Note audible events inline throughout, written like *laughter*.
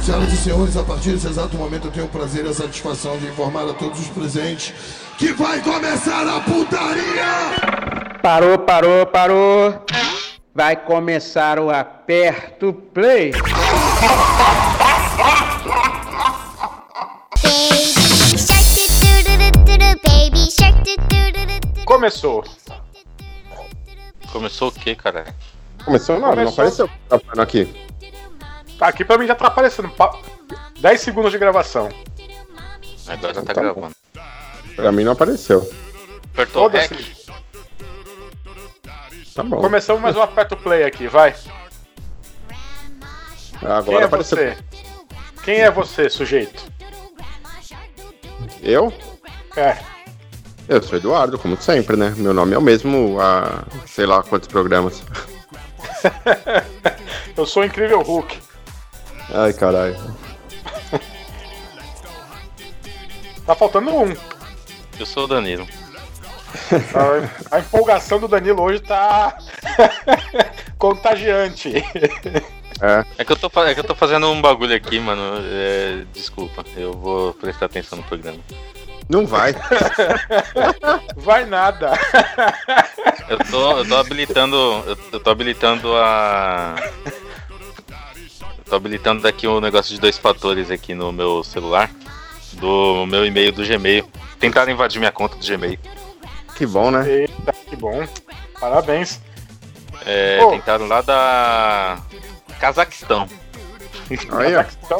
Senhoras e senhores, a partir desse exato momento eu tenho o prazer e a satisfação de informar a todos os presentes que vai começar a putaria! Parou, parou, parou. Vai começar o aperto play. Começou. Começou o que, cara? Começou nada, não apareceu falando aqui. Tá, aqui pra mim já tá aparecendo. pa- 10 segundos de gravação. Agora já tá Tá bom. gravando. Pra mim não apareceu. Apertou o. REC? Tá bom. Começamos mais um aperto play aqui, vai. Quem Agora é apareceu. você? Quem é você, sujeito? Eu? É. Eu sou Eduardo, como sempre, né? Meu nome é o mesmo há sei lá quantos programas. *laughs* Eu sou o incrível Hulk. Ai, caralho. *laughs* Tá faltando um. Eu sou o Danilo. A, a empolgação do Danilo hoje tá *laughs* contagiante. É. É que, eu tô, é que eu tô fazendo um bagulho aqui, mano. É, desculpa, eu vou prestar atenção no programa. Não vai. *laughs* Vai nada. Eu tô, eu tô habilitando. Eu tô habilitando a. Tô habilitando aqui o negócio de dois fatores aqui no meu celular. Do meu e-mail do Gmail. Tentaram invadir minha conta do Gmail. Que bom, né? Eita, que bom. Parabéns. É, Ô. Tentaram lá da. Cazaquistão. Olha, Então,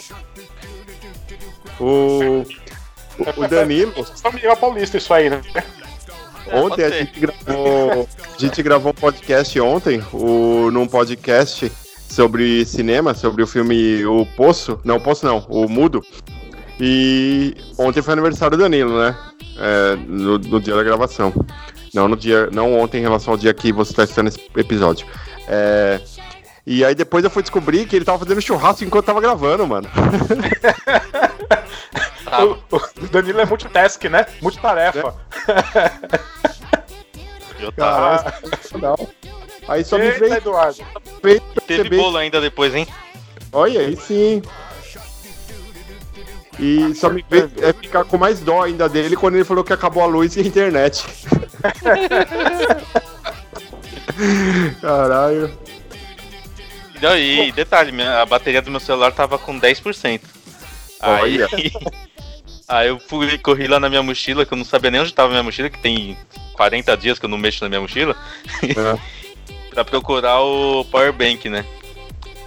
o. O Danilo, São Miguel Paulista isso aí, né? ontem a gente gravou. A gente gravou um podcast ontem, o, num podcast sobre cinema, sobre o filme O Poço. Não, o Poço não, o Mudo. E ontem foi aniversário do Danilo, né? É, no, no dia da gravação. Não no dia. Não ontem em relação ao dia que você está assistindo esse episódio. É, e aí depois eu fui descobrir que ele tava fazendo churrasco enquanto tava gravando, mano. *laughs* O, o Danilo é multitask, né? Multitarefa. eu *laughs* tava. Caralho, não. Aí só me veio Eduardo. veio Teve bolo ainda depois, hein? Olha, aí sim. E só me veio é ficar com mais dó ainda dele quando ele falou que acabou a luz e a internet. *laughs* Caralho. E detalhe, minha- a bateria do meu celular tava com 10%. Aí, Olha. *laughs* aí eu fui corri lá na minha mochila, que eu não sabia nem onde tava a minha mochila, que tem 40 dias que eu não mexo na minha mochila, É. *laughs* pra procurar o power bank, né?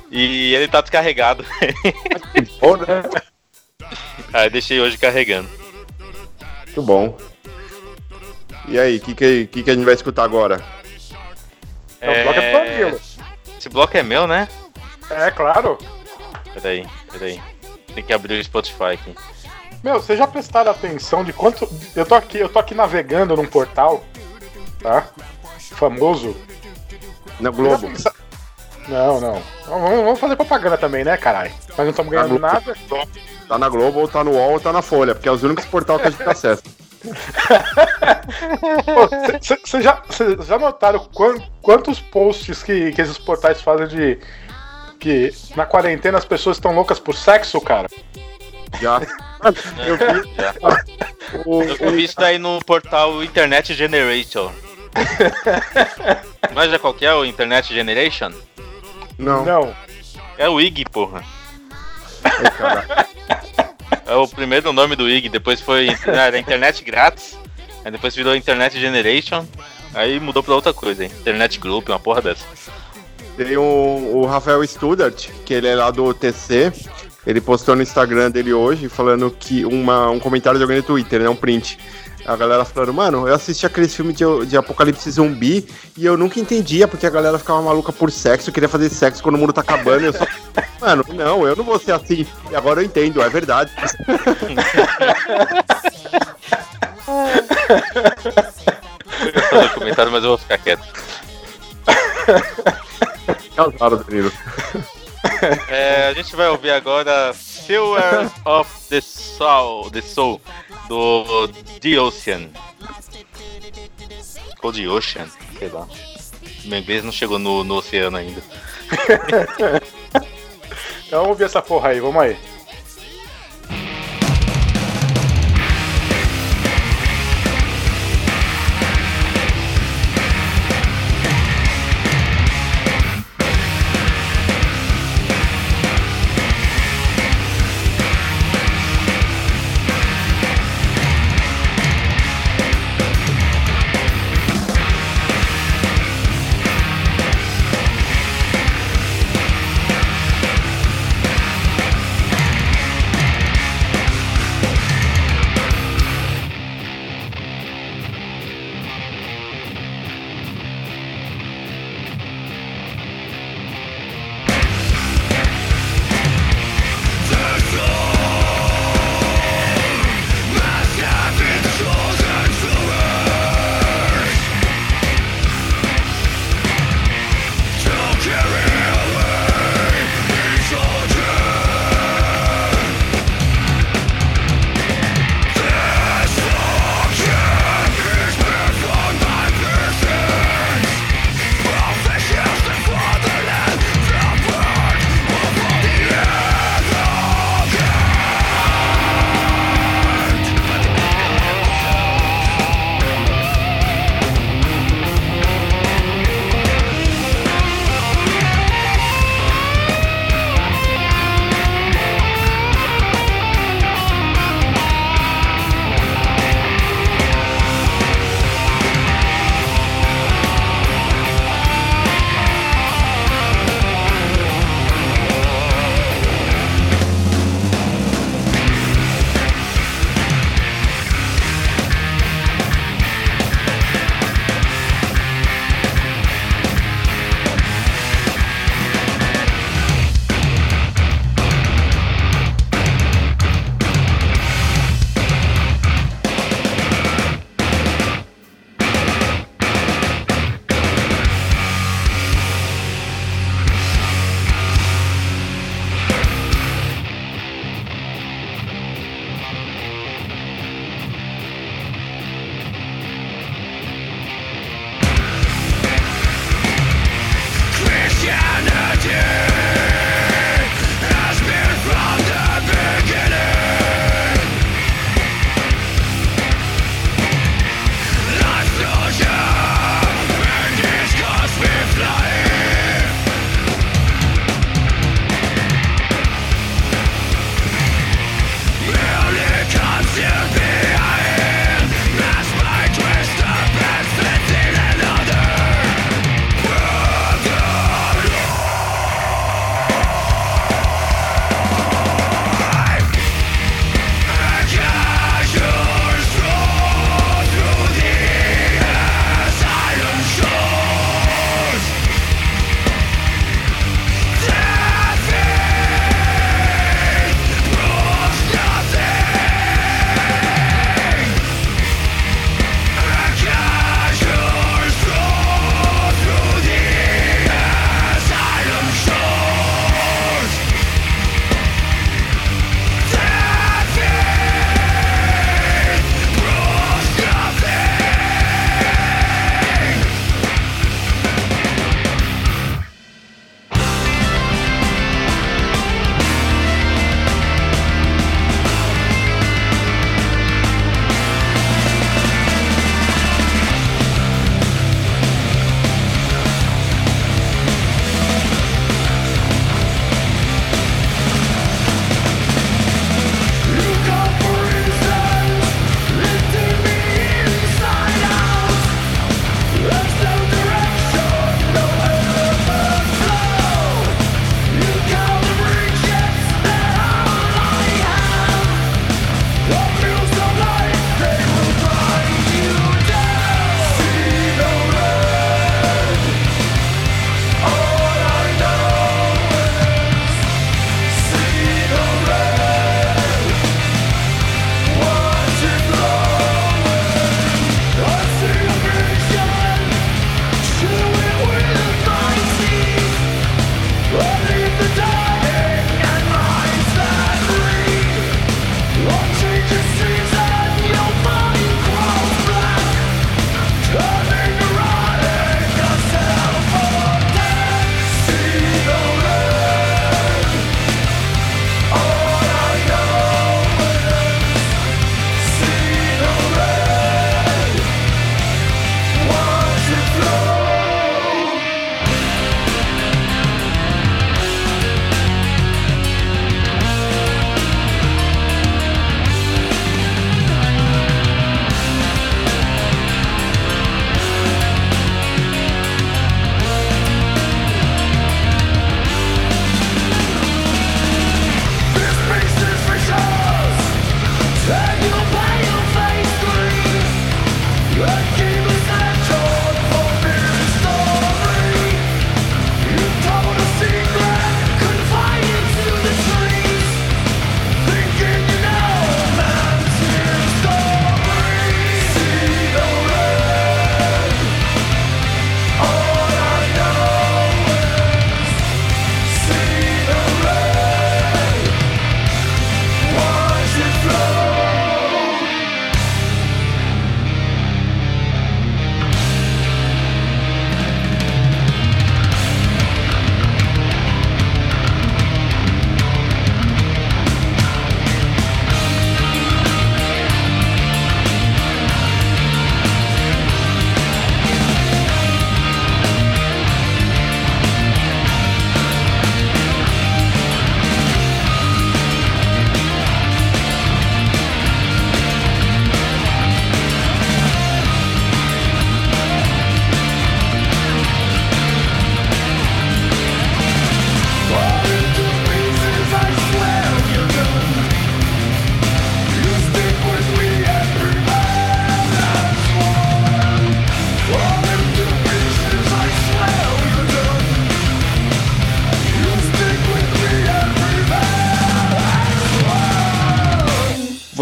E ele tá descarregado. *laughs* Bom, né? *laughs* aí deixei hoje carregando. Muito bom. E aí, o que, que, que, que a gente vai escutar agora? É, o bloco é do Danilo. Esse bloco é meu, né? É, claro. Peraí, peraí. Tem que abrir o Spotify aqui. Meu, vocês já prestaram atenção de quanto. Eu tô aqui, eu tô aqui navegando num portal, tá? Famoso. Na Globo. Não, não. Vamos, vamos fazer propaganda também, né, caralho? Nós não estamos ganhando nada. Tá na Globo, ou tá no UOL, ou tá na Folha, porque é os únicos portais que a gente acessa. *laughs* Vocês já, cê já notaram quan- quantos posts que, que esses portais fazem de. Que na quarentena as pessoas estão loucas por sexo, cara? Já. *laughs* Eu vi Já. *laughs* o, Eu vi isso daí no portal Internet Generation. *laughs* Mas já qual que é o Internet Generation? Não, Não. É o IG, porra. É o primeiro nome do IG, depois foi era Internet Grátis, aí depois virou Internet Generation, aí mudou pra outra coisa, hein? Internet Group, uma porra dessa. Tem o, o Rafael Studart, que ele é lá do TC. Ele postou no Instagram dele hoje falando que uma, um comentário de alguém no Twitter, né? Um print. A galera falando, mano, eu assisti aqueles filmes de, de apocalipse zumbi e eu nunca entendia porque a galera ficava maluca por sexo, queria fazer sexo quando o mundo tá acabando. e Eu só, *laughs* mano, não, eu não vou ser assim. E agora eu entendo, é verdade. Eu ia fazer comentário, mas eu vou ficar quieto. *laughs* Causado, Danilo. É, a gente vai ouvir agora Silver of the Soul, the Soul do The Ocean. Ou The Ocean, sei lá. Meu inglês não chegou no, no oceano ainda. *laughs* Então vamos ouvir essa porra aí, vamos aí.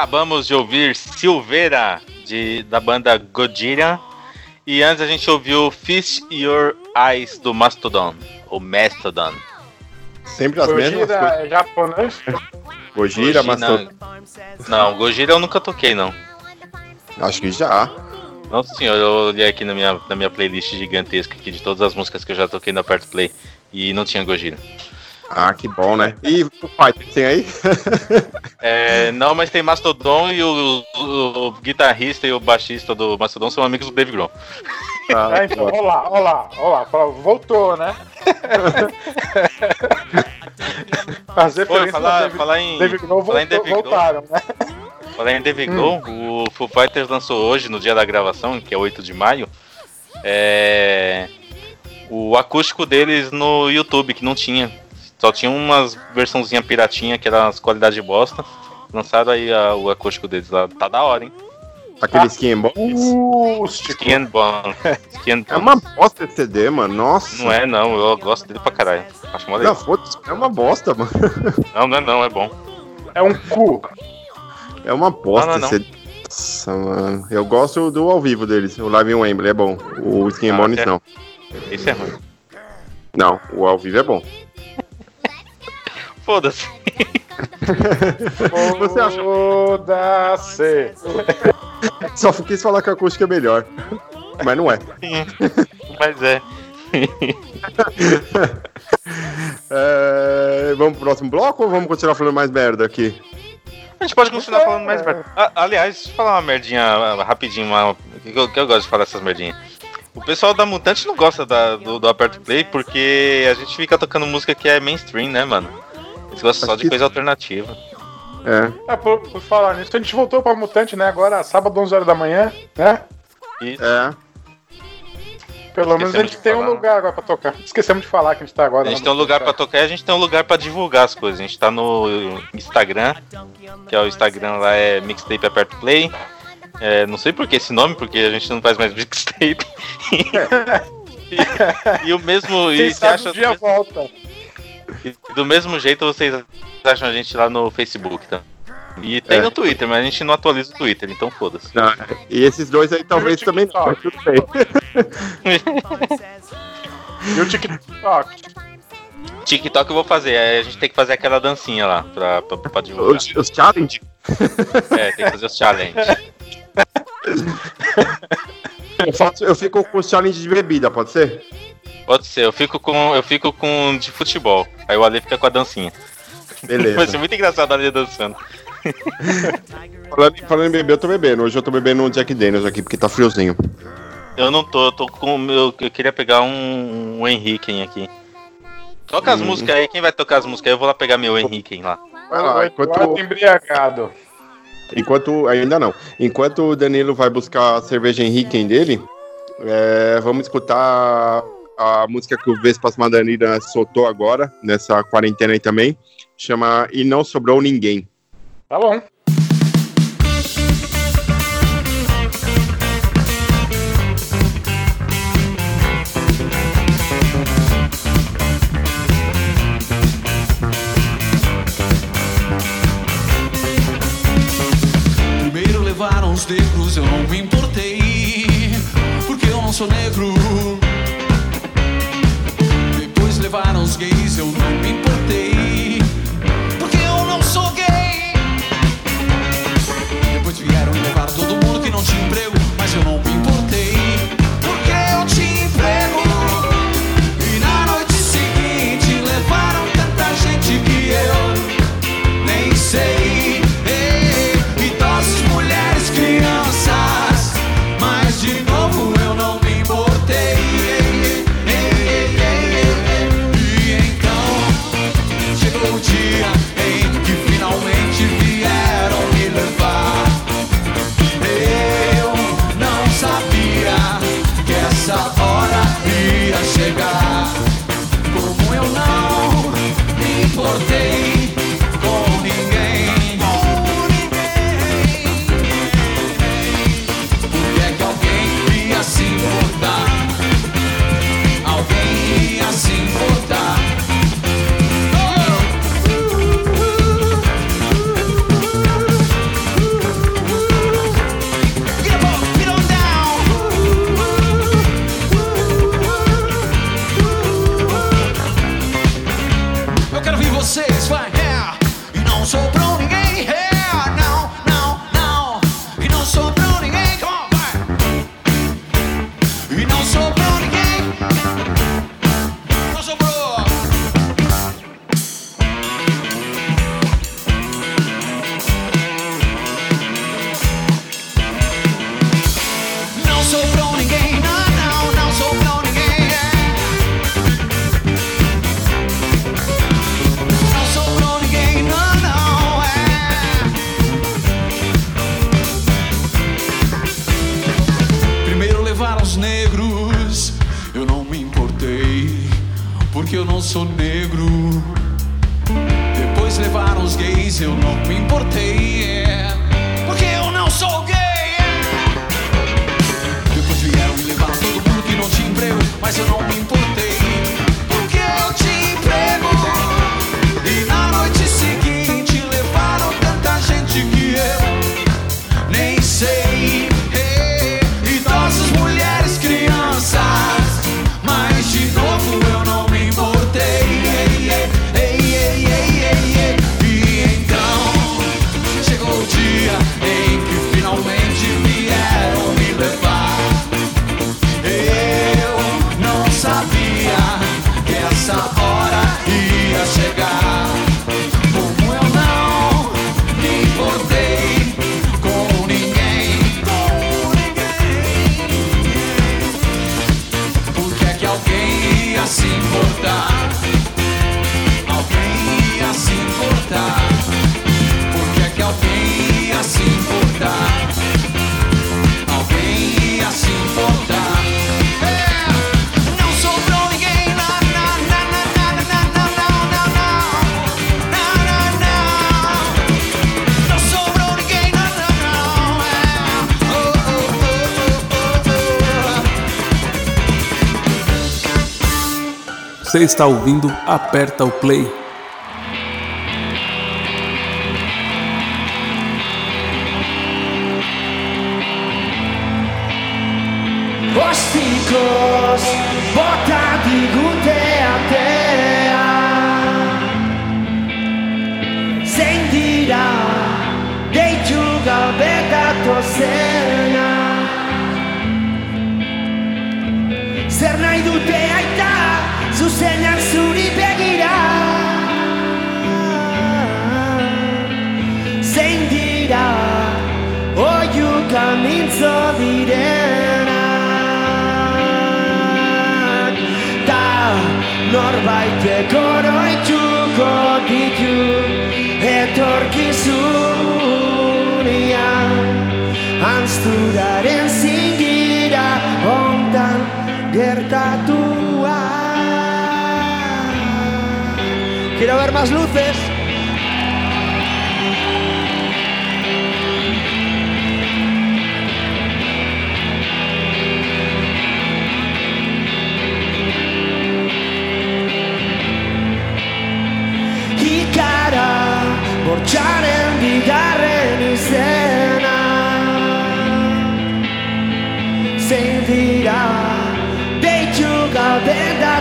Acabamos de ouvir Silveira, de, da banda Gojira. E antes a gente ouviu Feast Your Eyes do Mastodon, ou Mastodon. Sempre as mesmas Gojira coisas. é japonês? Gojira, mas não, não, Gojira eu nunca toquei, não. acho que já. Não, senhor, eu olhei aqui na minha, na minha playlist gigantesca aqui de todas as músicas que eu já toquei na Perto Play e não tinha Gojira. Ah, que bom, né? E o pai, tem aí? *laughs* É, não, mas tem Mastodon e o, o- o guitarrista e o baixista do Mastodon são amigos do Dave Grohl. Ah, É, então, olha lá, olha lá, olha lá, fala, voltou, né? *laughs* As Pô, referências falar, da David, falar em, David Grohl falar em voltou, Dave Grohl, voltaram, né? falar em Dave Grohl, o Foo Fighters lançou hoje, no dia da gravação, que é 8 de maio, é, o acústico deles no YouTube, que não tinha. Só tinha umas versãozinha piratinha, que era as qualidade bosta. Lançaram aí a- o acústico deles lá. Tá da hora, hein? Aquele Skin and Bones. Skin and Bone. Skin and É uma bosta esse CD, mano. Nossa. Não é, não. Eu gosto dele pra caralho. Acho mó legal. foda-se, é uma bosta, mano. *laughs* Não, não é não, é bom. É um cu. É uma bosta Não, não, esse CD. Nossa, mano. Eu gosto do ao vivo deles. O Live in Wembley é bom. O Skin and Ah, Bones é. não. Esse é ruim. Não, o ao vivo é bom. Foda-se. *laughs* Você acha? Foda-se. Só quis falar que a acústica é melhor. Mas não é. *laughs* Mas é. *laughs* É, Vamos pro próximo bloco ou vamos continuar falando mais merda aqui? A gente pode continuar falando mais merda. Ah, aliás, deixa eu falar uma merdinha ah, rapidinho, uma, que, eu, que eu gosto de falar essas merdinhas. O pessoal da Mutante não gosta da- do, do Aperto Play porque a gente fica tocando música que é mainstream, né, mano? Eles gostam só de coisa alternativa. É. Ah, por, por falar nisso, a gente voltou pra Mutante, né? Agora, sábado, 11 horas da manhã, né? E É. Pelo menos a Esquecemos gente tem um falar, né? lugar agora pra tocar. Esquecemos de falar que a gente tá agora. a gente tem um lugar pra tocar e a gente tem um lugar pra divulgar as coisas. A gente tá no Instagram, que é o Instagram lá é Mixtape Aperto Play. É, não sei por que esse nome, porque a gente não faz mais mixtape. *laughs* e, e o mesmo. Quem E você sabe acha um dia volta. E do mesmo jeito vocês acham a gente lá no Facebook, tá? E tem É. no Twitter, mas a gente não atualiza o Twitter, então foda-se. E esses dois aí talvez também não, mas tudo bem. *laughs* E o TikTok. TikTok eu vou fazer, aí a gente tem que fazer aquela dancinha lá pra, pra, pra divulgar. Os, os challenge. É, tem que fazer os challenge. *laughs* Eu, faço- eu fico com os challenge de bebida, pode ser? Pode ser, eu fico com. Eu fico com de futebol. Aí o Ale fica com a dancinha. Vai ser Beleza. muito engraçado o Ale dançando. *laughs* falando, falando em beber, eu tô bebendo. Hoje eu tô bebendo um Jack Daniels aqui, porque tá friozinho. Eu não tô, eu tô com meu. Eu queria pegar um, um Henrique aqui. Toca as Hum. músicas aí, quem vai tocar as músicas aí? Eu vou lá pegar meu Henrique lá. Vai lá, enquanto, embriagado. enquanto. Ainda não. Enquanto o Danilo vai buscar a cerveja Henrique dele, é, vamos escutar a música que o Vespas Madanira soltou agora, nessa quarentena aí também. Chama E Não Sobrou Ninguém. Tá bom. Primeiro levaram os negros, eu não me importei, porque eu não sou negro. Você está ouvindo Aperta o Play. Osticos, bota ditu Etorkizunean Anzturaren zingira ontan gertatua Quiero ver más luces.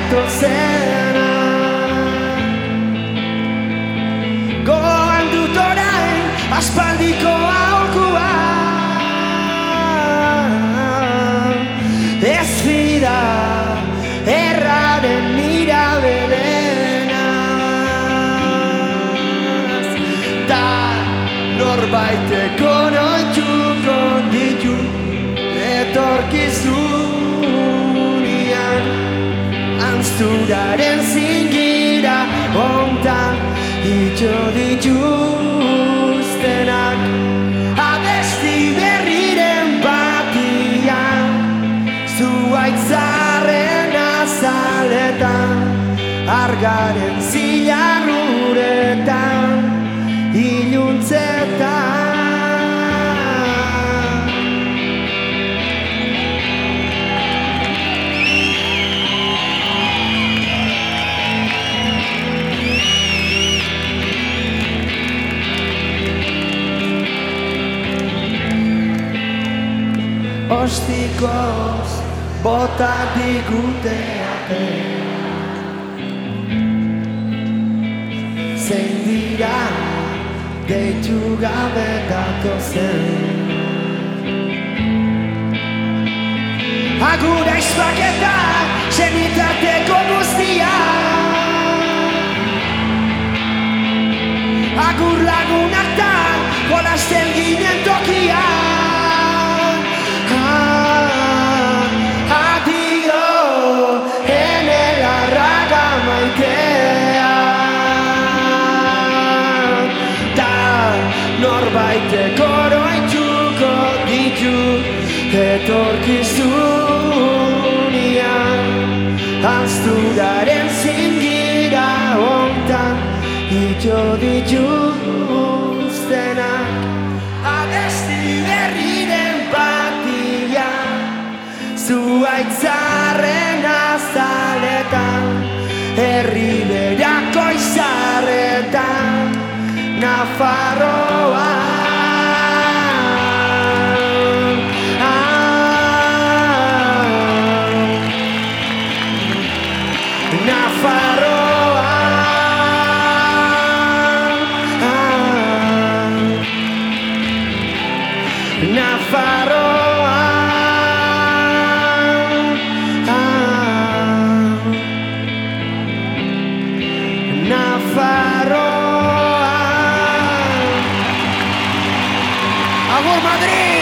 etorzena Goan dut orain aspaldiko aholkua. Ez fira erraren mira bedena Ta norbaiteko noituko ditu etorkizu Anzturaren zingira ontan Itxo dituztenak Abesti berriren batian Zuaitzaren azaletan Argaren zilarruretan Ostikoz bota digute Zein dira deitu gabe datozen. Agura izpaketa zenitateko guztia. Agur lagunak da jolasten ginen tokia etorkizunian Azturaren zingira ontan Ito dituztena Abesti berri den batia Zuaitzaren azaletan Herri berako izarretan Nafarroa Favor Madrid!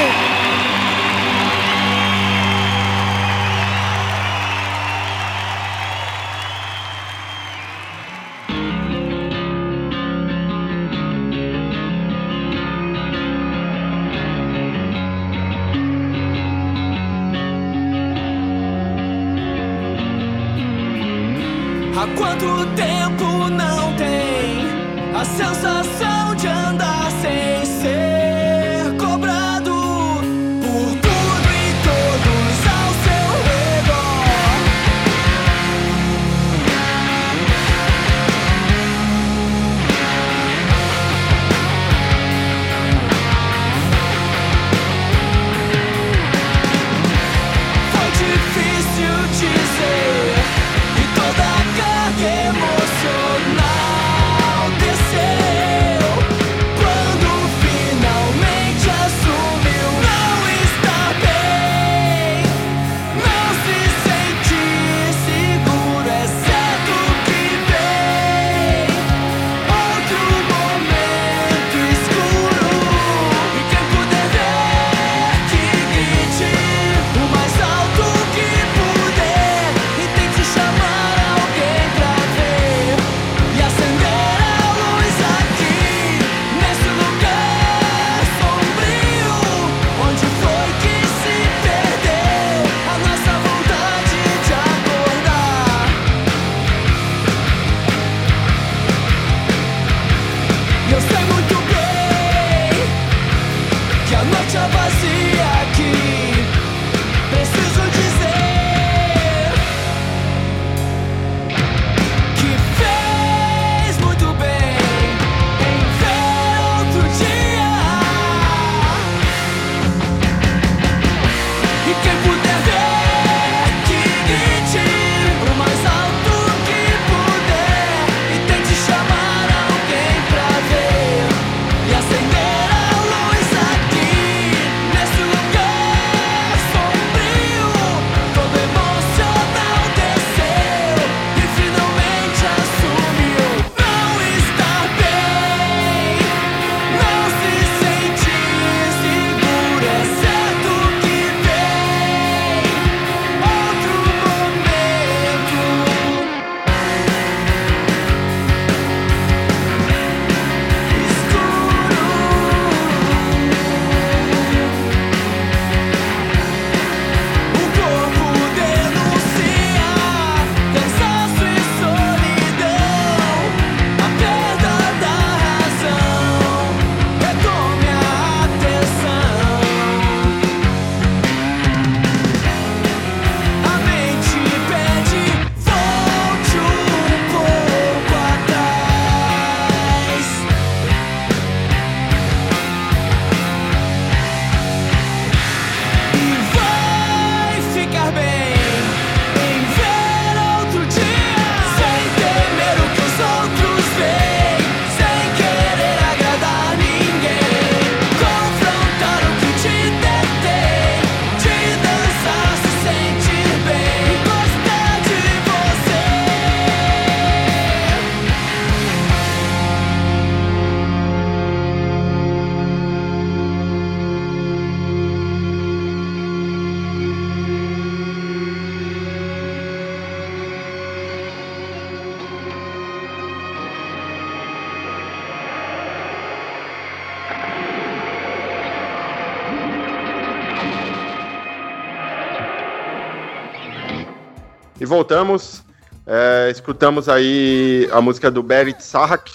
voltamos. É, escutamos aí a música do Berit Sarrak,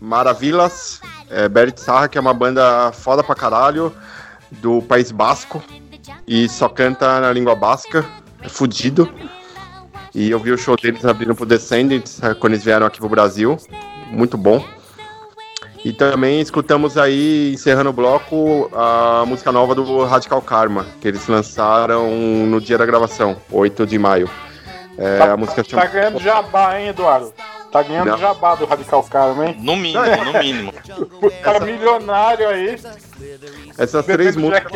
Maravilhas. É, Berit Sarrak é uma banda foda pra caralho, do País Basco, e só canta na língua basca, é fudido. E eu vi o show deles abrindo pro Descendants, é, quando eles vieram aqui pro Brasil, muito bom. E também escutamos aí, encerrando o bloco, a música nova do Radical Karma, que eles lançaram no dia da gravação, 8 de maio. É, Tá, a música tá chama... ganhando jabá, hein, Eduardo? Tá ganhando Não. jabá do Radical Karma, hein? No mínimo, no mínimo. O *laughs* cara milionário aí. Essas três músicas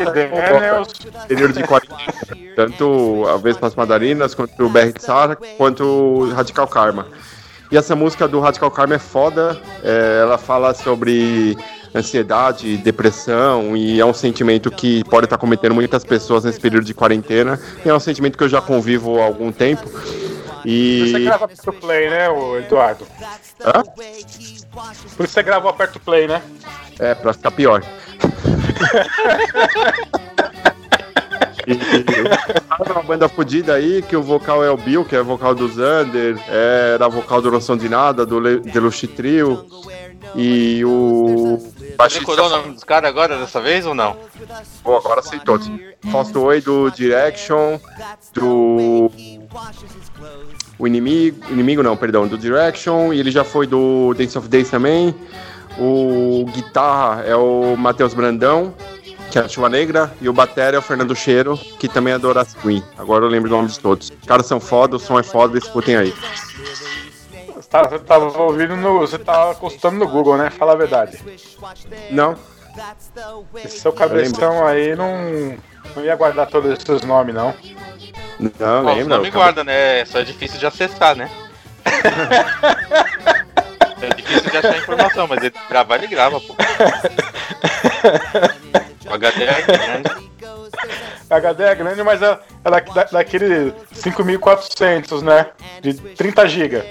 período de quarentena. Tanto a Vespas Madarinas, quanto o BR de Sara, quanto o Radical Karma. E essa música do Radical Karma é foda. é, ela fala sobre ansiedade, depressão, e é um sentimento que pode estar cometendo muitas pessoas nesse período de quarentena. É um sentimento que eu já convivo há algum tempo. Você E. grava Aperto Play, né, Eduardo? Hã? Por isso você gravou Aperto Play, né? É, pra ficar pior. E, uma banda fodida aí, que o vocal é o Bill, que é vocal do Zander, era vocal do Noção de Nada, do Le- Deluxe Trio, e o Você decorou o nome dos caras agora, dessa vez ou não? Pô, agora sei todos. Fausto Oi do Direction, do. O inimigo. Inimigo não, perdão, do Direction, e ele já foi do Dance of Days também. O guitarra é o Matheus Brandão, que é a Chuva Negra, e o batera é o Fernando Cheiro, que também é do Horace Queen. Agora eu lembro o nome de todos. Os caras são foda, o som é foda, escutem aí. Você tá- Você tava ouvindo no. Você tava consultando no Google, né? Fala a verdade. Não? Esse seu cabeção aí não. Não ia guardar todos esses nomes, não. Não, Ó, lembra? não me guarda, né? Só é difícil de acessar, né? *laughs* é difícil de achar informação, mas ele gravar, ele grava, pô. *laughs* O HD é grande. A HD é grande, mas é, é da, da, daquele 5400, né? De 30 GB.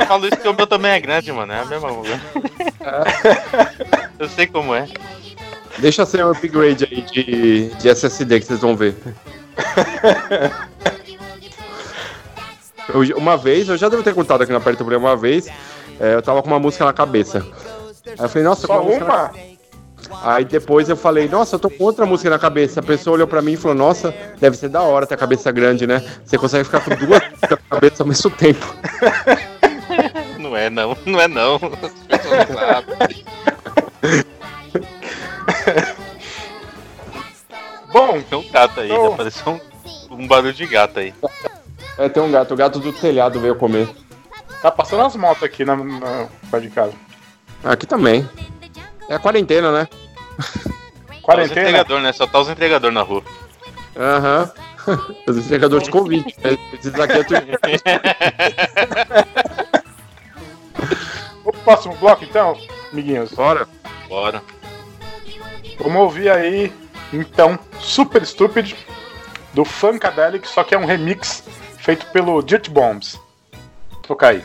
Eu falo isso porque o meu também é grande, mano. É a mesma coisa. Eu sei como é. Deixa ser um upgrade aí de, de SSD que vocês vão ver. Eu- uma vez, eu já devo ter contado aqui na Perto Play uma vez, é, eu tava com uma música na cabeça. Aí eu falei, nossa, Só uma música na-? Aí depois eu falei, nossa, eu tô com outra música na cabeça. A pessoa olhou pra mim e falou, nossa, deve ser da hora ter a cabeça grande, né? Você consegue ficar com duas *laughs* músicas na cabeça ao mesmo tempo. *laughs* Não é não, não é não. As pessoas não sabem. Bom, Tem um gato aí, Então- apareceu um, um barulho de gato aí. É, tem um gato, o gato do telhado veio comer. tá passando as motos aqui na, na perto de casa. Aqui também. É a quarentena, né? *laughs* Só os Quarentena? entregador, né? Só tá os entregador na rua. Aham. *laughs* Os entregadores de Covid. né? Esses aqui é tudo. O próximo bloco, então, amiguinhos. Bora. Bora. Vamos ouvir aí, então, Super Stupid, do Funkadelic, só que é um remix feito pelo Dirt Bombs. Vou tocar aí.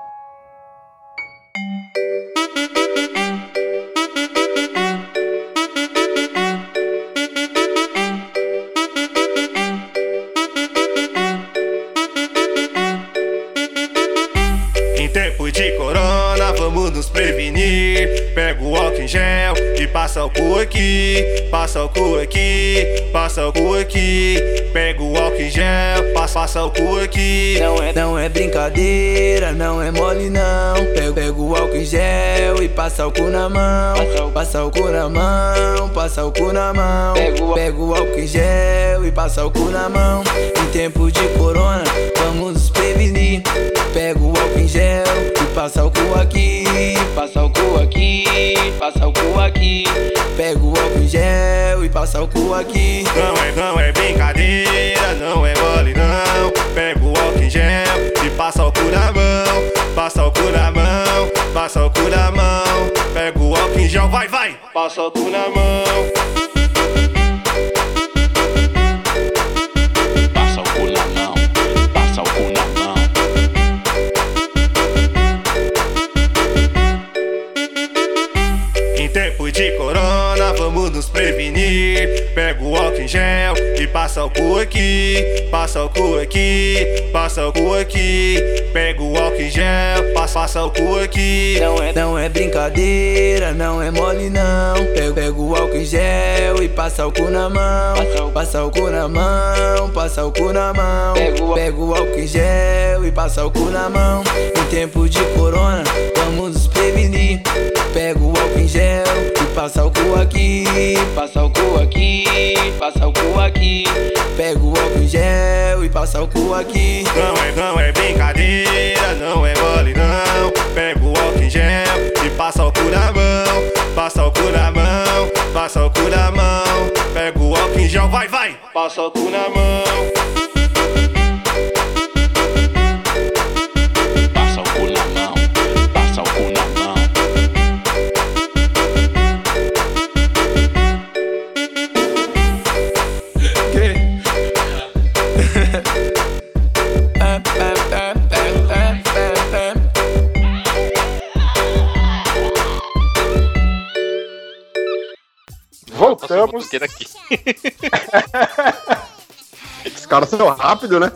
Passa o cu aqui. Pega o álcool em gel, passa, passa o cu aqui. Não é, não é brincadeira, não é mole não. Pega, pega o álcool em gel e passa o cu na mão. Passa o cu na mão, passa o cu na mão. Pega o, pega o álcool em gel e passa o cu na mão. Em tempo de corona, vamos nos prevenir. Pega o álcool em gel e passa o cu aqui. Passa o cu aqui, passa o cu aqui. Pega o álcool em gel e passa o cu aqui. Não é, não é brincadeira, não é mole não. Pega o álcool em gel e passa o cu na mão. Passa o cu na mão, passa o cu na mão. Pega o álcool em gel, vai, vai. Passa o cu na mão. Em tempo de corona, vamos nos prevenir. Pega o álcool em gel e passa o cu aqui. Passa o cu aqui, passa o cu aqui. Pega o álcool em gel, passa, passa o cu aqui. Não é, não é brincadeira, não é mole não. Pega, pega o álcool em gel e passa o cu na mão. Passa o cu na mão, passa o cu na mão. Pega o, pega o álcool em gel e passa o cu na mão. Em tempo de corona, vamos nos prevenir. Pega o álcool em gel e passa o cu aqui. Passa o cu aqui, passa o cu aqui. Pega o álcool em gel e passa o cu aqui. Não é, não é brincadeira, não é mole não. Pega o álcool em gel e passa o cu na mão. Passa o cu na mão, passa o cu na mão. Pega o álcool em gel, vai, vai. Passa o cu na mão. Voltamos. aqui. *laughs* *laughs* Os caras são rápidos, né?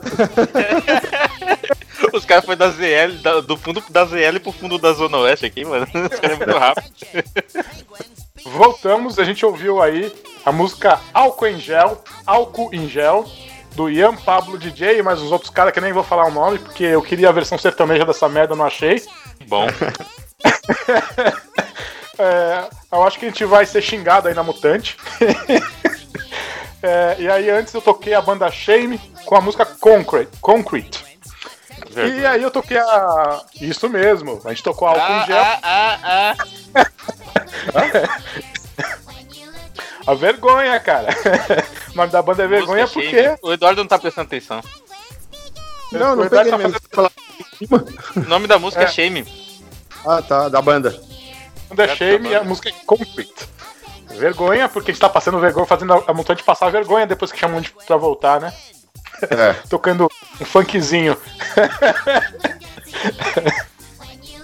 Os caras foram da ZL, da- do fundo da ZL pro fundo da Zona Oeste aqui, mano. *laughs* Os caras é muito rápido. Voltamos, a gente ouviu aí a música Álcool em Gel, Álcool em Gel, do Ian Pablo DJ, mas os outros caras que eu nem vou falar o nome, porque eu queria a versão sertaneja dessa merda, não achei. Bom. É, eu acho que a gente vai ser xingado aí na Mutante. *laughs* É, e aí antes eu toquei a banda Shame com a música Concrete. Concrete. E aí eu toquei a. Isso mesmo, a gente tocou álcool em gel. ah, ah. *laughs* A vergonha, cara. *laughs* o nome da banda é vergonha Música porque. Shame. O Eduardo não tá prestando atenção. Não, não O Eduardo peguei tá mesmo. fazendo- O nome da música é, É. Shame. Ah, tá, da banda. É Shame e a música é Concrete. Vergonha, porque a gente tá passando vergonha, fazendo a, a Mutante passar vergonha depois que chamam de pra voltar, né? É. *laughs* Tocando um funkzinho.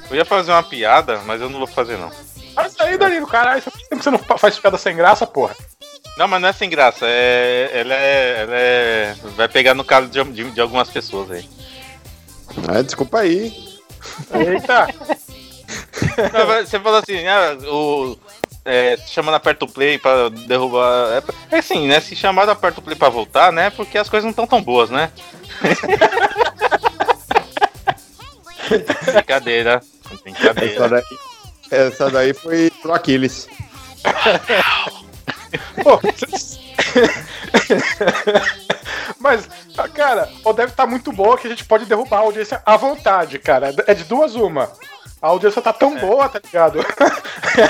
Eu ia fazer uma piada, mas eu não vou fazer não. Mas aí, Danilo, caralho, por que você não faz piada sem graça, porra? Não, mas não é sem graça. É, ela é, ela é, vai pegar no caso de, de, de algumas pessoas aí. Ah, desculpa aí. Eita! *laughs* Não, Você falou assim, ah, o é, chamando aperta o play pra derrubar. É, é assim, né? Se chamar aperta o play pra voltar, né? Porque as coisas não estão tão boas, né? Brincadeira. Essa Brincadeira. daí, essa daí foi pro Aquiles. *laughs* Pô, Mas, cara, ou deve estar muito boa que a gente pode derrubar a audiência à vontade, cara. É de duas uma. A audiência tá tão boa, tá ligado?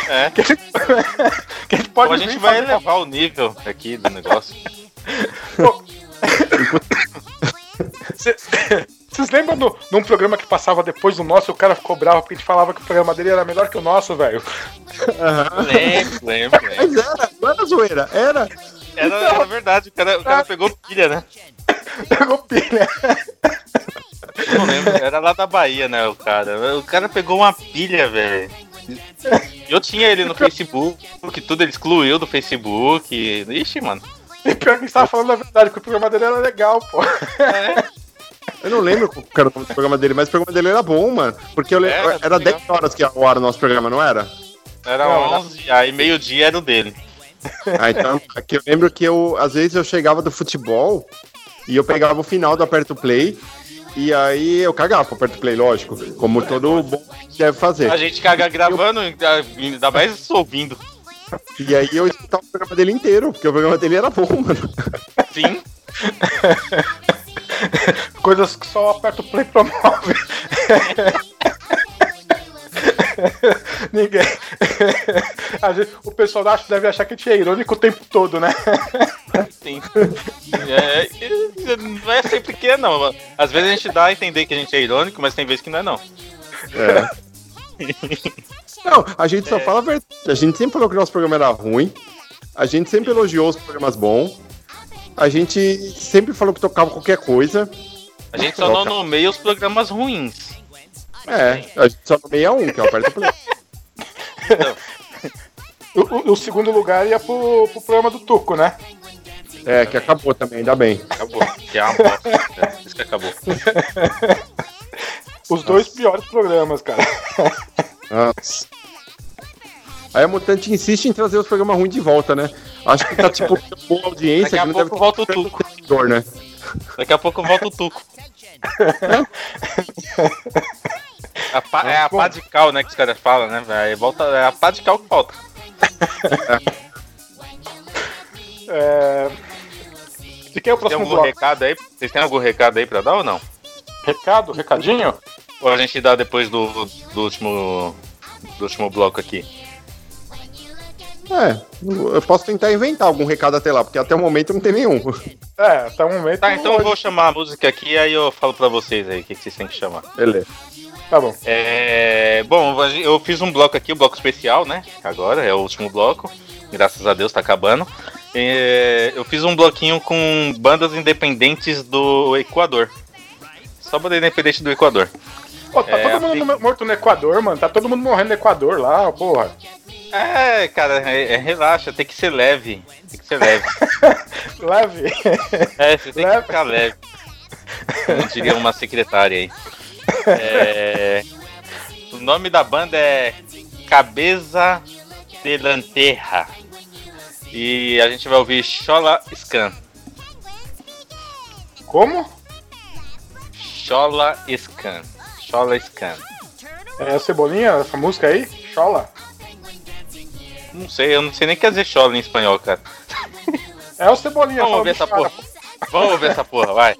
É. *laughs* que, a gente, *laughs* que a gente pode Ou a gente vai fazer- elevar o nível aqui do negócio. Vocês lembram do, de um programa que passava depois do nosso e o cara ficou bravo porque a gente falava que o programa dele era melhor que o nosso, velho? Lembro, lembro, lembro. Mas era, não era zoeira, era. Era, era verdade, o cara, o cara pegou pilha, né? *laughs* Pegou pilha. Eu não lembro, era lá da Bahia, né, o cara. O cara pegou uma pilha, velho. Eu tinha ele no Facebook, tudo ele excluiu do Facebook. Ixi, mano. E pior que a gente tava falando a verdade, porque o programa dele era legal, pô. Eu não lembro qual que era o programa dele, mas o programa dele era bom, mano. Porque eu lembro, Era, era legal. 10 horas que ia ao ar o nosso programa, não era? Era Não, era- 11, aí meio-dia era o dele. Ah, então, aqui eu lembro que eu, às vezes eu chegava do futebol e eu pegava o final do Aperto Play e aí eu cagava pro Aperto Play, lógico, como todo bom deve fazer. A gente caga gravando, ainda mais ouvindo. E aí eu escutava o programa dele inteiro, porque o programa dele era bom, mano. Sim. *laughs* Coisas que só o play promove. *laughs* Ninguém. A gente- o pessoal acha, deve achar que a gente é irônico o tempo todo, né? *laughs* Sim. É, é, não é sempre que é, não. Às vezes a gente dá a entender que a gente é irônico, mas tem vezes que não é, não. É. Não, a gente só fala a verdade. A gente sempre falou que o nosso programa era ruim. A gente sempre elogiou os programas bons. A gente sempre falou que tocava qualquer coisa. A gente só não nomeia os programas ruins. É, a gente só nomeia um, que é o Aperta Play. *laughs* O, o- o segundo lugar ia pro, pro programa do Tuco, né? É, que acabou também, ainda bem. Acabou. Que é uma bosta. É, isso que acabou. *laughs* Os dois piores programas, cara. Nossa. Aí a Mutante insiste em trazer os programas ruins de volta, né? Acho que tá tipo *laughs* boa audiência. Daqui a pouco deve volta o Tuco. seguidor, né? Daqui a pouco volta o Tuco. A *laughs* pá- é a pá de cal, né, que os caras falam, né? Volta, é a pá de cal que falta. É... De quem é o Tem próximo algum bloco? recado aí? Vocês têm algum recado aí pra dar ou não? Recado? Recadinho? Ou a gente dá depois do, do último do último bloco aqui? É, eu posso tentar inventar algum recado até lá, porque até o momento não tem nenhum. É, até o momento. Tá, então eu vou chamar a música aqui aí eu falo pra vocês aí o que, que vocês têm que chamar. Beleza. Tá bom. É, bom, eu fiz um bloco aqui, o bloco especial, né? Agora é o último bloco. Graças a Deus tá acabando. É, eu fiz um bloquinho com bandas independentes do Equador. Só banda independente do Equador. Pô, tá É, todo mundo morto no Equador, mano. Tá todo mundo morrendo no Equador lá, porra. É, cara, é- é, relaxa, tem que ser leve. Tem que ser leve. *laughs* Leve. É, você tem que ficar leve. Como diria uma secretária aí. *laughs* É, nome da banda é Cabeça de Lanterra. E a gente vai ouvir Chola Scan. Como? Chola Scan. Chola Scan. É a Cebolinha, essa música aí? Chola. Não sei, eu não sei nem o que quer dizer chola em espanhol, cara. É o Cebolinha. Vamos ouvir essa cara. porra. Vamos ouvir essa porra, vai.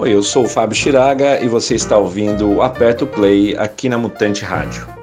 Oi, eu sou o Fábio Chiraga e você está ouvindo o Aperta o Play aqui na Mutante Rádio.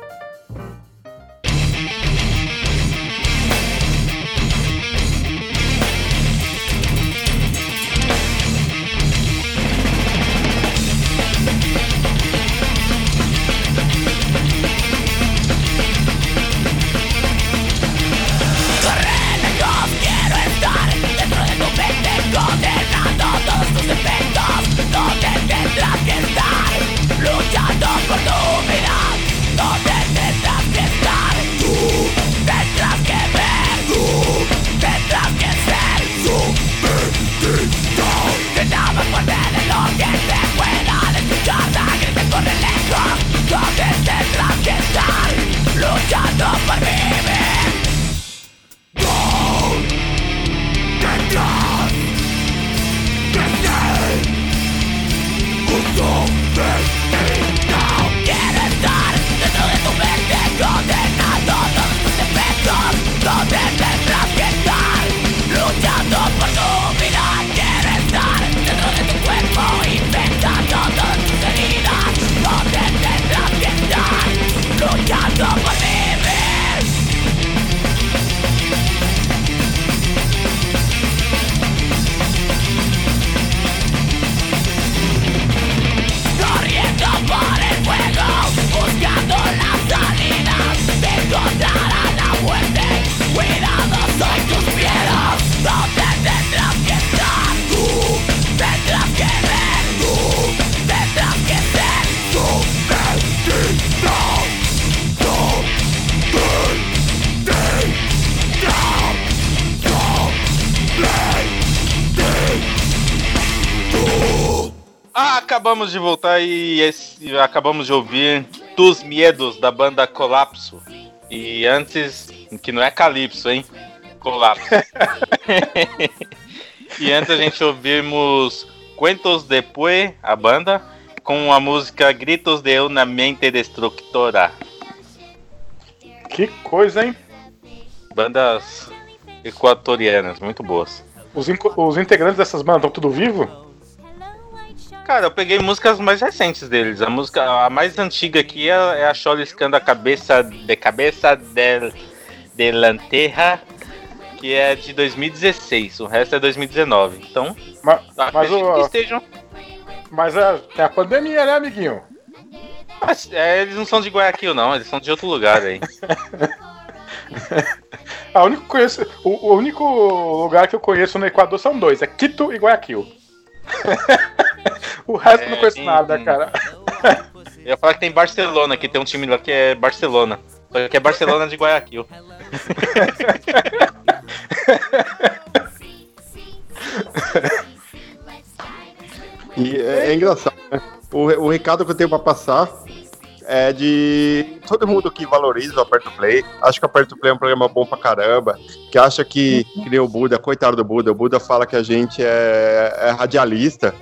Acabamos de voltar e esse- acabamos de ouvir Dos Miedos da banda Colapso. E antes, que não é Calypso, hein? Colapso. *laughs* e antes a gente ouvimos Cuentos Depois, a banda, com a música Gritos de una mente destructora. Que coisa, hein? Bandas equatorianas, muito boas. Os, os integrantes dessas bandas estão tudo vivo? Cara, eu peguei músicas mais recentes deles. A música a mais antiga aqui é, é a Choliscando a Cabeça de Cabeça del, de Lanterra, que é de 2016. O resto é 2019. Então, Mas, mas, o, que estejam. mas é, tem a pandemia, né, amiguinho? Mas, é, eles não são de Guayaquil, não. Eles são de outro lugar aí. *laughs* A único, conheço, o, o único lugar que eu conheço no Equador são dois, é Quito e Guayaquil. *laughs* *laughs* o resto eu não É, conheço tem- nada, cara. Eu ia falar que tem Barcelona, que tem um time lá que é Barcelona. Só que é Barcelona de Guayaquil. E é, é engraçado, né? O, o recado que eu tenho pra passar é de todo mundo que valoriza o Aperto Play, acha que o Aperto Play é um programa bom pra caramba, que acha que, que nem o Buda, coitado do Buda, o Buda fala que a gente é, é radialista.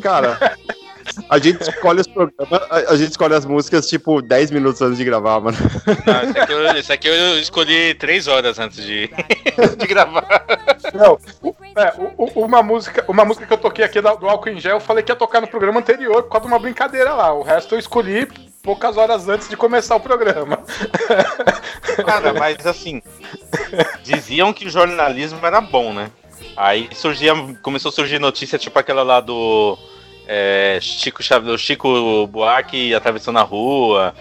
Cara, a gente escolhe os programas, a, gente escolhe as músicas tipo 10 minutos antes de gravar, mano. Não, esse, aqui eu, esse aqui eu escolhi três horas antes de, *laughs* de gravar. Não, é, uma, música, uma música que eu toquei aqui do Álcool em Gel, eu falei que ia tocar no programa anterior por causa de uma brincadeira lá. O resto eu escolhi poucas horas antes de começar o programa. Cara, mas assim, diziam que o jornalismo era bom, né? Aí surgia, começou a surgir notícia tipo aquela lá do é, Chico do Chico Buarque atravessando a rua.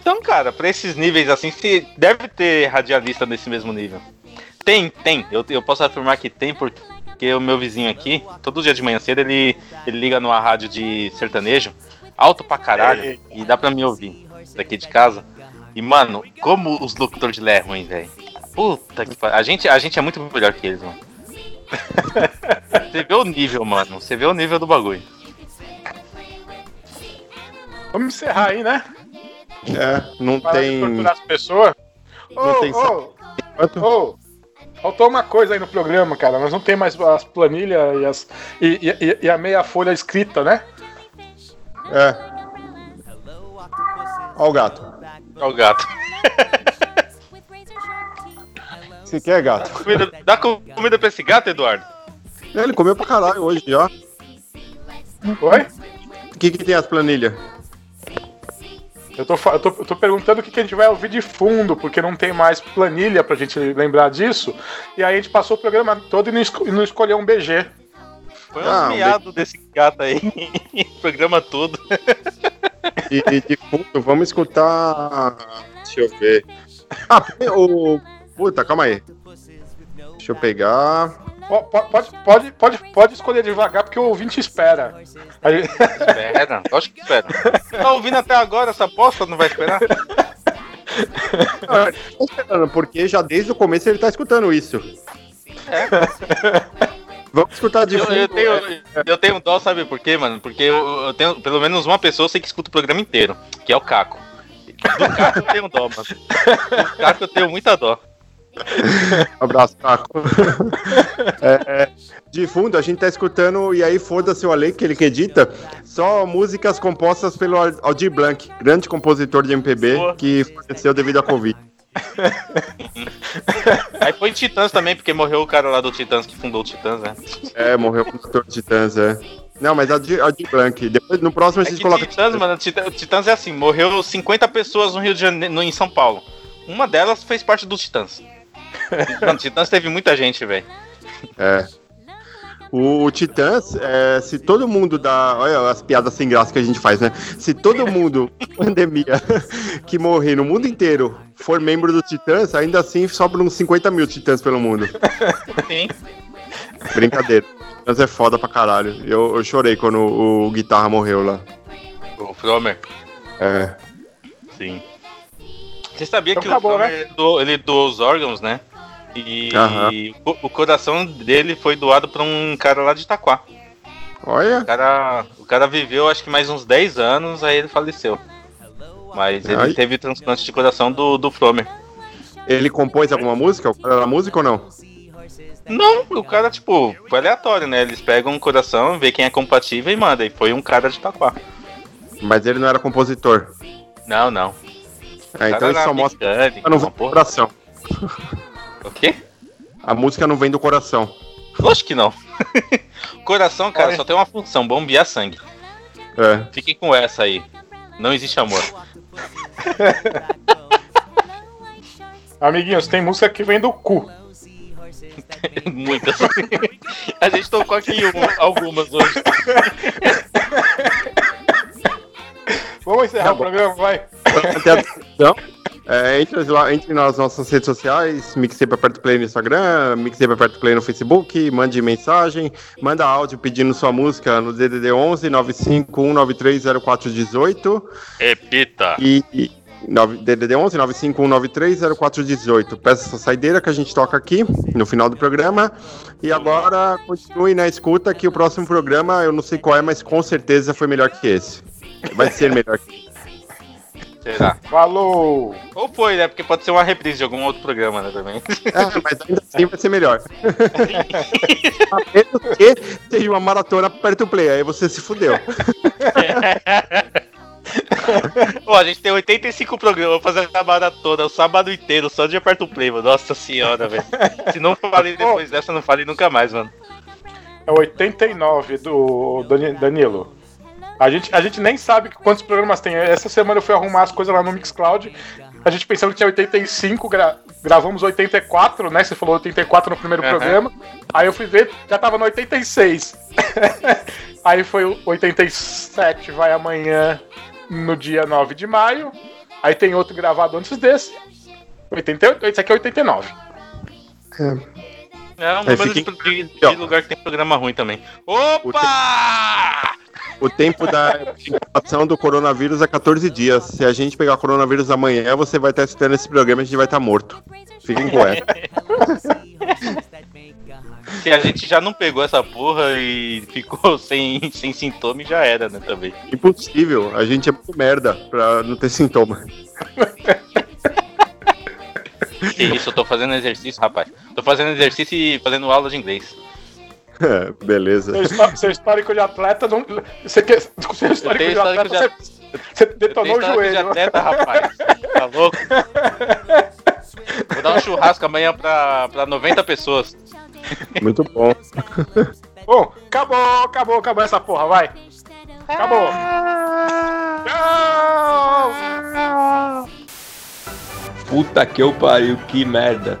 Então, cara, pra esses níveis assim, se deve ter radialista nesse mesmo nível. Tem, tem. Eu, eu posso afirmar que tem porque o meu vizinho aqui, todo dia de manhã cedo, ele, ele liga numa rádio de sertanejo, alto pra caralho, e dá pra me ouvir daqui de casa. E, mano, como os locutores de é ruim, velho. Puta que pariu. A gente, a gente é muito melhor que eles, mano. *laughs* Você vê o nível, mano. Você vê o nível do bagulho. Vamos encerrar aí, né? É, não Parar de tem. torturar as pessoas. Não Ô, tem Quanto? ô, faltou uma coisa aí no programa, cara. Nós não tem mais as planilhas e, as, e, e- e a meia folha escrita, né? É. Ó o gato. Ó o gato. *laughs* Você quer gato? Comida- dá co- comida pra esse gato, Eduardo? É, Ele comeu pra caralho hoje já. Oi? O que, que tem as planilhas? Eu tô, eu, tô, eu tô perguntando o que, que a gente vai ouvir de fundo, porque não tem mais planilha pra gente lembrar disso. E aí a gente passou o programa todo e não, esco- e não escolheu um BG. Foi Ah, um um miado desse gato aí. o *laughs* programa todo. De, de, de fundo, vamos escutar. Deixa eu ver. Ah, o. Puta, calma aí. Deixa eu pegar. Po- Pode, pode, pode, pode escolher devagar, porque o ouvinte espera. Aí- Espera, lógico que espera. Tá ouvindo até agora essa bosta? Não vai esperar? Esperando, porque já desde o começo ele tá escutando isso. Vamos escutar de Eu, fundo. eu tenho, eu tenho dó, sabe por quê, mano? Porque eu, eu tenho pelo menos uma pessoa eu sei que escuta o programa inteiro, que é o Caco. Do Caco eu tenho dó, mano. Do Caco eu tenho muita dó. *laughs* Abraço, Caco. É, é, de fundo, a gente tá escutando, e aí foda-se o Ale, que ele que edita, só músicas compostas pelo Aldir Blanc, grande compositor de MPB, Boa. que faleceu devido à Covid. *laughs* Aí foi Titãs também, porque morreu o cara lá do Titãs que fundou o Titãs, né? É, morreu o produtor de Titãs, é. Não, mas Aldir, Aldir Blanc. Depois, no próximo, É vocês que colocam. Titãs, mano, Titã- Titãs é assim, morreu 50 pessoas no Rio de Janeiro, no- em São Paulo. Uma delas fez parte dos Titãs. Mano, Titãs teve muita gente, velho. É. O, o Titãs, é, se todo mundo dá. Olha as piadas sem graça que a gente faz, né? Se todo mundo, *laughs* pandemia, *laughs* que morrer no mundo inteiro for membro do Titãs, ainda assim sobram uns 50 mil Titãs pelo mundo. Sim. Brincadeira. Titãs é foda pra caralho. Eu, eu chorei quando o, o guitarra morreu lá. O Fromer. É. Sim. Você sabia Então que acabou, o Fromer ele doou, ele doou os órgãos, né? E o, o coração dele foi doado pra um cara lá de Itaquá. Olha. O cara, o cara viveu acho que mais uns 10 anos, aí ele faleceu. Mas ele Ai. teve transplante de coração do, do Fromer. Ele compôs alguma música? O cara da música ou não? Não, o cara, tipo, foi aleatório, né? Eles pegam um coração, vê quem é compatível e manda. E foi um cara de Taquá. Mas ele não era compositor. Não, não. É, então ele só era mostra não porra. coração. *laughs* O quê? A música não vem do coração. Lógico que não. *laughs* coração, cara, Olha. só tem uma função, bombear sangue. É. Fiquem com essa aí. Não existe amor. *laughs* Amiguinhos, tem música que vem do cu. *laughs* Muitas. A gente tocou aqui um- algumas hoje. Vamos encerrar o programa, vai. Até a descrição. É, entre, lá, entre nas nossas redes sociais, Mixtape Aperto Play no Instagram, Mixtape Aperto Play no Facebook, mande mensagem, manda áudio pedindo sua música no DDD 11 951930418 Repita. e, e DDD 11 951930418. Peça sua saideira que a gente toca aqui no final do programa. E agora continue na escuta que o próximo programa, eu não sei qual é, mas com certeza foi melhor que esse. Vai ser melhor que esse. Será? Falou! Ou foi, né? Porque pode ser uma reprise de algum outro programa, né, também. É, mas ainda assim vai ser melhor. A menos que seja uma maratona perto do play, aí você se fudeu. *laughs* Pô, a gente tem 85 programas fazer a maratona o sábado inteiro só de aperto play, mano. Nossa senhora, velho. Se não falei depois dessa, não falei nunca mais, mano. É o 89 do Dani- Danilo. A gente, a gente nem sabe quantos programas tem. Essa semana eu fui arrumar as coisas lá no Mixcloud. A gente pensando que tinha 85, gra- gravamos 84, né? Você falou 84 no primeiro Aham. programa. Aí eu fui ver, já tava no 86. *laughs* Aí foi o 87, vai amanhã no dia 9 de maio. Aí tem outro gravado antes desse. 88, esse aqui é 89. É um Aí número fica de, de- de lugar que tem programa ruim também. Opa! O tempo da incubação do coronavírus é 14 dias. Se a gente pegar coronavírus amanhã, você vai estar escutando esse programa e a gente vai estar morto. Fiquem com essa. Se *laughs* a gente já não pegou essa porra e ficou *laughs* sem, sem sintoma, já era, né, também. Impossível. A gente é muito merda pra não ter sintoma. Que isso, eu tô fazendo exercício, rapaz. Tô fazendo exercício e fazendo aula de inglês. É, *laughs* beleza. Seu, histó- seu histórico de atleta não. Você quer. Seu histórico tenho de atleta, de você, você Eu detonou o histórico de joelho. atleta, rapaz. Tá louco? Vou dar um churrasco amanhã pra, pra 90 pessoas. Muito bom. *laughs* Bom, acabou, acabou, acabou essa porra, vai. Acabou. Tchau! Puta que eu pariu, que merda.